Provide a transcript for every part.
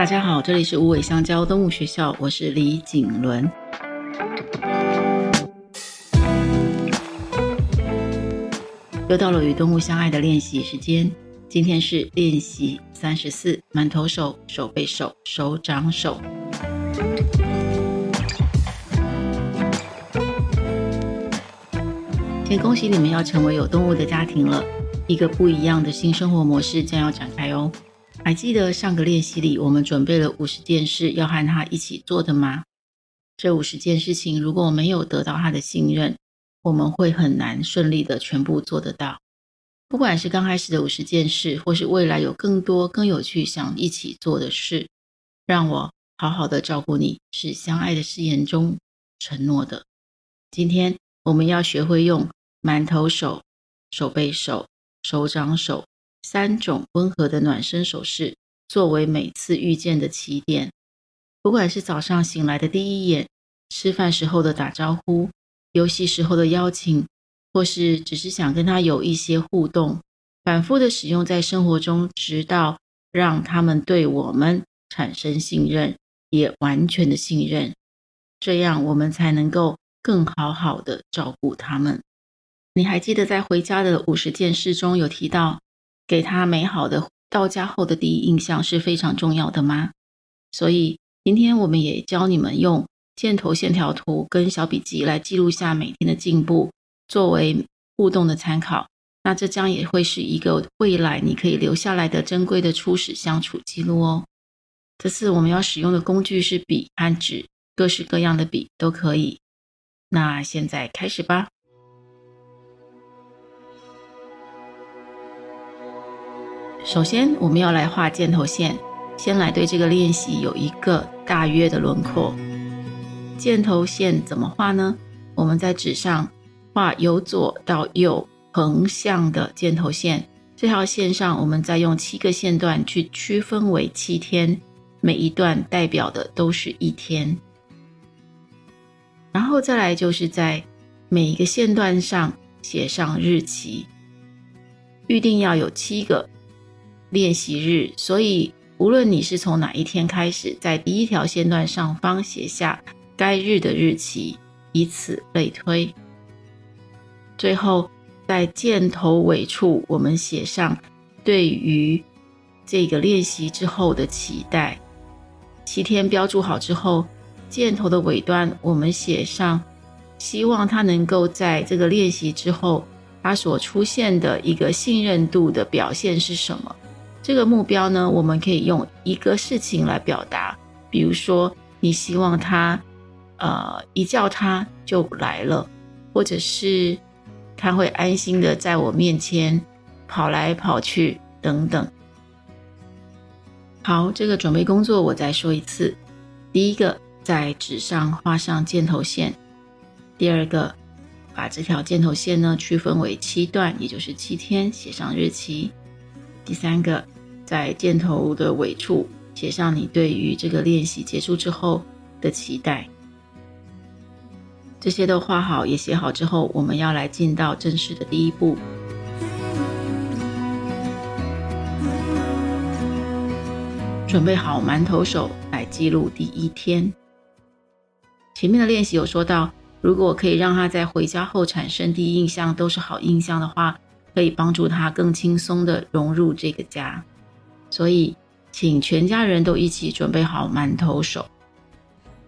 大家好，这里是无尾香蕉动物学校，我是李景伦。又到了与动物相爱的练习时间，今天是练习三十四，满头手、手背手、手掌手。先恭喜你们要成为有动物的家庭了，一个不一样的新生活模式将要展开哦。还记得上个练习里，我们准备了五十件事要和他一起做的吗？这五十件事情，如果我没有得到他的信任，我们会很难顺利的全部做得到。不管是刚开始的五十件事，或是未来有更多更有趣想一起做的事，让我好好的照顾你，是相爱的誓言中承诺的。今天我们要学会用馒头手、手背手、手掌手。三种温和的暖身手势，作为每次遇见的起点。不管是早上醒来的第一眼，吃饭时候的打招呼，游戏时候的邀请，或是只是想跟他有一些互动，反复的使用在生活中，直到让他们对我们产生信任，也完全的信任，这样我们才能够更好好的照顾他们。你还记得在回家的五十件事中有提到，给他美好的到家后的第一印象是非常重要的吗？所以今天我们也教你们用箭头线条图跟小笔记来记录下每天的进步，作为互动的参考。那这将也会是一个未来你可以留下来的珍贵的初始相处记录哦。这次我们要使用的工具是笔和纸，各式各样的笔都可以。那现在开始吧。首先，我们要来画箭头线。先来对这个练习有一个大约的轮廓。箭头线怎么画呢？我们在纸上画由左到右横向的箭头线。这条线上，我们再用七个线段去区分为七天，每一段代表的都是一天。然后再来就是在每一个线段上写上日期，预定要有七个。练习日，所以无论你是从哪一天开始，在第一条线段上方写下该日的日期，以此类推。最后，在箭头尾处，我们写上对于这个练习之后的期待。七天标注好之后，箭头的尾端，我们写上希望他能够在这个练习之后，他所出现的一个信任度的表现是什么？这个目标呢，我们可以用一个事情来表达，比如说你希望他，呃，一叫他就来了，或者是他会安心的在我面前跑来跑去等等。好，这个准备工作我再说一次：第一个，在纸上画上箭头线；第二个，把这条箭头线呢区分为七段，也就是七天，写上日期。第三个，在箭头的尾处写上你对于这个练习结束之后的期待。这些都画好也写好之后，我们要来进到正式的第一步，准备好馒头手来记录第一天。前面的练习有说到，如果可以让他在回家后产生第一印象都是好印象的话。可以帮助他更轻松地融入这个家，所以请全家人都一起准备好馒头手。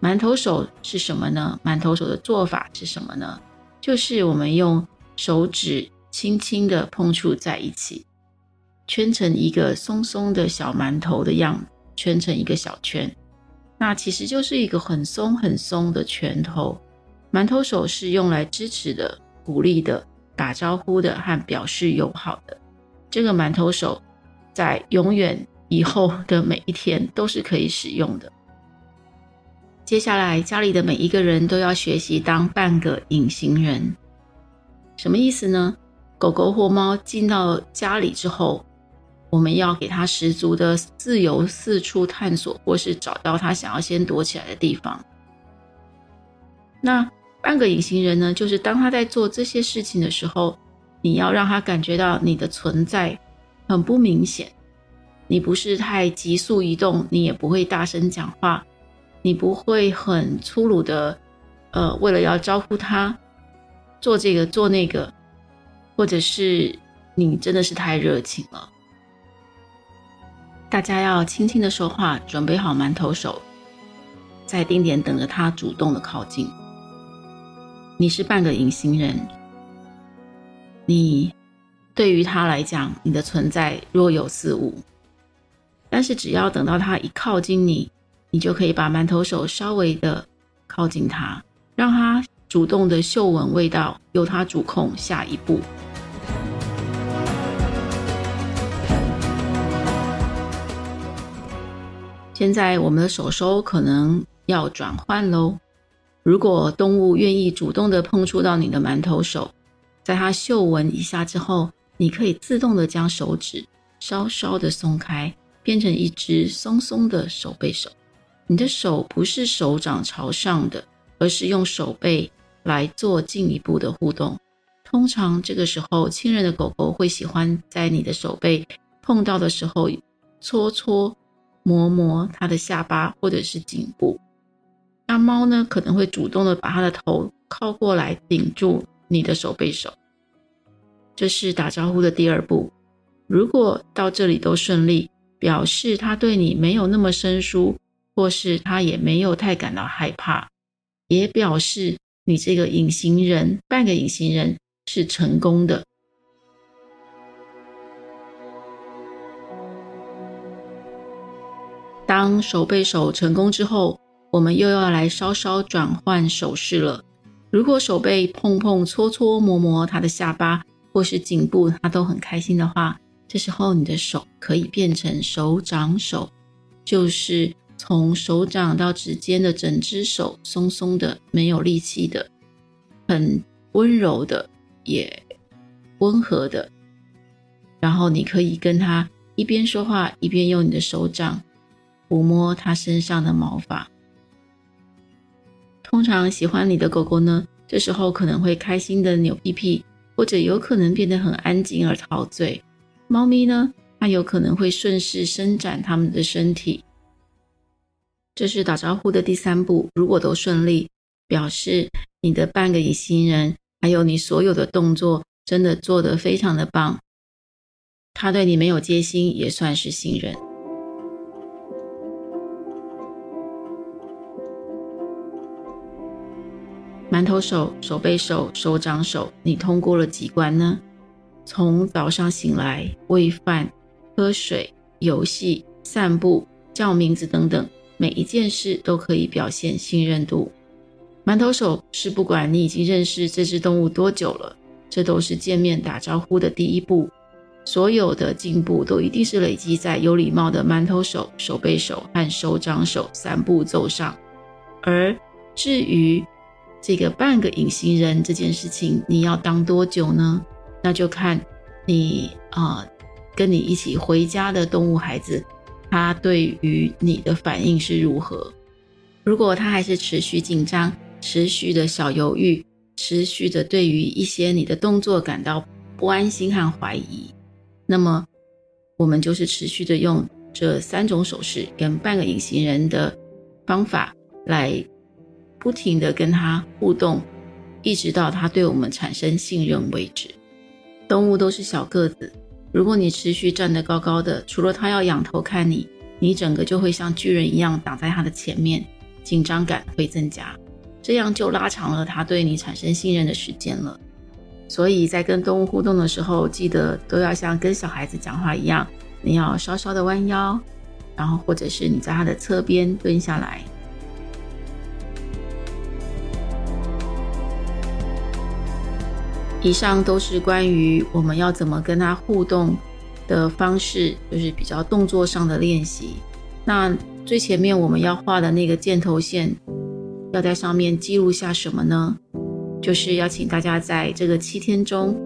馒头手是什么呢？馒头手的做法是什么呢？就是我们用手指轻轻地碰触在一起，圈成一个松松的小馒头的样子，圈成一个小圈。那其实就是一个很松很松的拳头。馒头手是用来支持的、鼓励的。打招呼的和表示友好的，这个馒头手，在永远以后的每一天都是可以使用的。接下来，家里的每一个人都要学习当半个隐形人，什么意思呢？狗狗或猫进到家里之后，我们要给它十足的自由四处探索，或是找到它想要先躲起来的地方。那。半个隐形人呢，就是当他在做这些事情的时候，你要让他感觉到你的存在很不明显，你不是太急速移动，你也不会大声讲话，你不会很粗鲁的，呃，为了要招呼他做这个做那个，或者是你真的是太热情了。大家要轻轻的说话，准备好馒头手，在定点等着他主动的靠近。你是半个隐形人，你对于他来讲，你的存在若有似无。但是只要等到他一靠近你，你就可以把馒头手稍微的靠近他，让他主动的嗅闻味道，由他主控下一步。现在我们的手收可能要转换喽。如果动物愿意主动的碰触到你的馒头手，在它嗅闻一下之后，你可以自动的将手指稍稍的松开。变成一只松松的手背手，你的手不是手掌朝上的，而是用手背来做进一步的互动。通常这个时候，亲人的狗狗会喜欢在你的手背碰到的时候，搓搓磨磨它的下巴或者是颈部。那猫呢，可能会主动的把它的头靠过来顶住你的手背手。这是打招呼的第二步。如果到这里都顺利。表示它对你没有那么生疏，或是它也没有太感到害怕，也表示你这个隐形人，半个隐形人是成功的。当手背手成功之后，我们又要来稍稍转换手势了。如果手背碰碰、搓搓、摸摸他的下巴或是颈部，他都很开心的话。这时候，你的手可以变成手掌手，就是从手掌到指尖的整只手，松松的，没有力气的，很温柔的，也温和的。然后，你可以跟他一边说话，一边用你的手掌抚摸他身上的毛发。通常喜欢你的狗狗呢，这时候可能会开心的扭屁屁，或者有可能变得很安静而陶醉。猫咪呢，它有可能会顺势伸展它们的身体。这是打招呼的第三步，如果都顺利，表示你的半个隐形人，还有你所有的动作，真的做得非常的棒。他对你没有戒心，也算是信任。馒头手、手背手、手掌手，你通过了几关呢？从早上醒来、喂饭、喝水、游戏、散步、叫名字等等，每一件事都可以表现信任度。馒头手是不管你已经认识这只动物多久了，这都是见面打招呼的第一步。所有的进步都一定是累积在有礼貌的馒头手、手背手和手掌手三步骤上。而至于这个半个隐形人这件事情，你要当多久呢？那就看你啊、跟你一起回家的动物孩子，他对于你的反应是如何？如果他还是持续紧张、持续的小犹豫、持续的对于一些你的动作感到不安心和怀疑，那么我们就是持续的用这三种手势跟半个隐形人的方法来不停的跟它互动，一直到它对我们产生信任为止。动物都是小个子，如果你持续站得高高的，除了它要仰头看你，你整个就会像巨人一样挡在它的前面，紧张感会增加，这样就拉长了它对你产生信任的时间了。所以在跟动物互动的时候，记得都要像跟小孩子讲话一样，你要稍稍的弯腰，然后或者是你在它的侧边蹲下来。以上都是关于我们要怎么跟他互动的方式，就是比较动作上的练习。那最前面我们要画的那个箭头线，要在上面记录下什么呢？就是要请大家在这个七天中，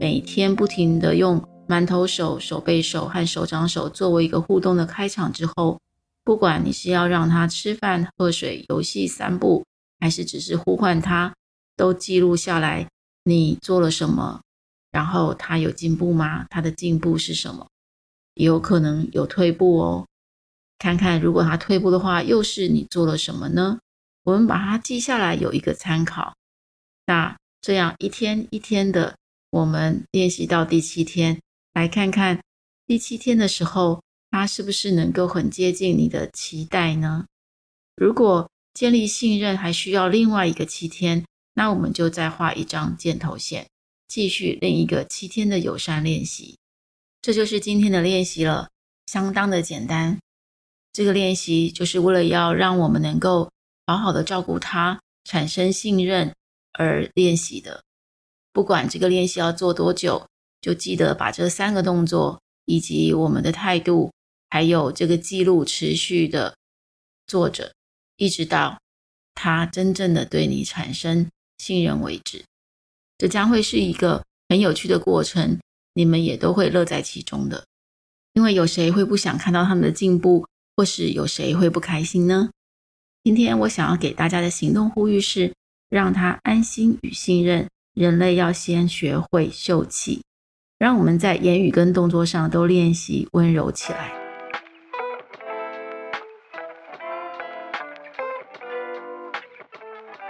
每天不停地用馒头手、手背手和手掌手作为一个互动的开场之后，不管你是要让他吃饭、喝水、游戏、散步，还是只是呼唤他，都记录下来。你做了什么？然后他有进步吗？他的进步是什么？也有可能有退步哦。看看如果他退步的话，又是你做了什么呢？我们把它记下来，有一个参考。那这样一天一天的，我们练习到第七天，来看看第七天的时候，他是不是能够很接近你的期待呢？如果建立信任还需要另外一个七天，那我们就再画一张箭头线，继续另一个七天的友善练习。这就是今天的练习了，相当的简单。这个练习就是为了要让我们能够好好的照顾他，产生信任而练习的。不管这个练习要做多久，就记得把这三个动作以及我们的态度，还有这个记录持续的做着。一直到他真正的对你产生信任为止，这将会是一个很有趣的过程，你们也都会乐在其中的。因为有谁会不想看到他们的进步，或是有谁会不开心呢？今天我想要给大家的行动呼吁是：让他安心与信任。人类要先学会秀气，让我们在言语跟动作上都练习温柔起来。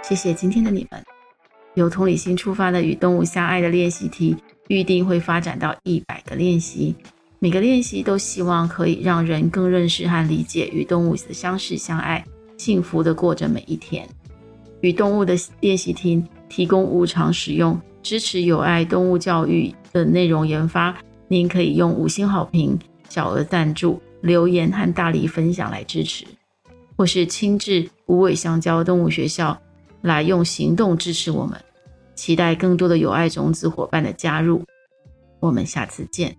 谢谢今天的你们。由同理心出发的与动物相爱的练习题，预定会发展到一百个练习。每个练习都希望可以让人更认识和理解与动物的相识相爱，幸福的过着每一天。与动物的练习题提供无偿使用，支持有爱动物教育的内容研发。您可以用五星好评、小额赞助、留言和大力分享来支持，或是亲至无尾香蕉动物学校。来用行动支持我们，期待更多的有爱种子伙伴的加入。我们下次见。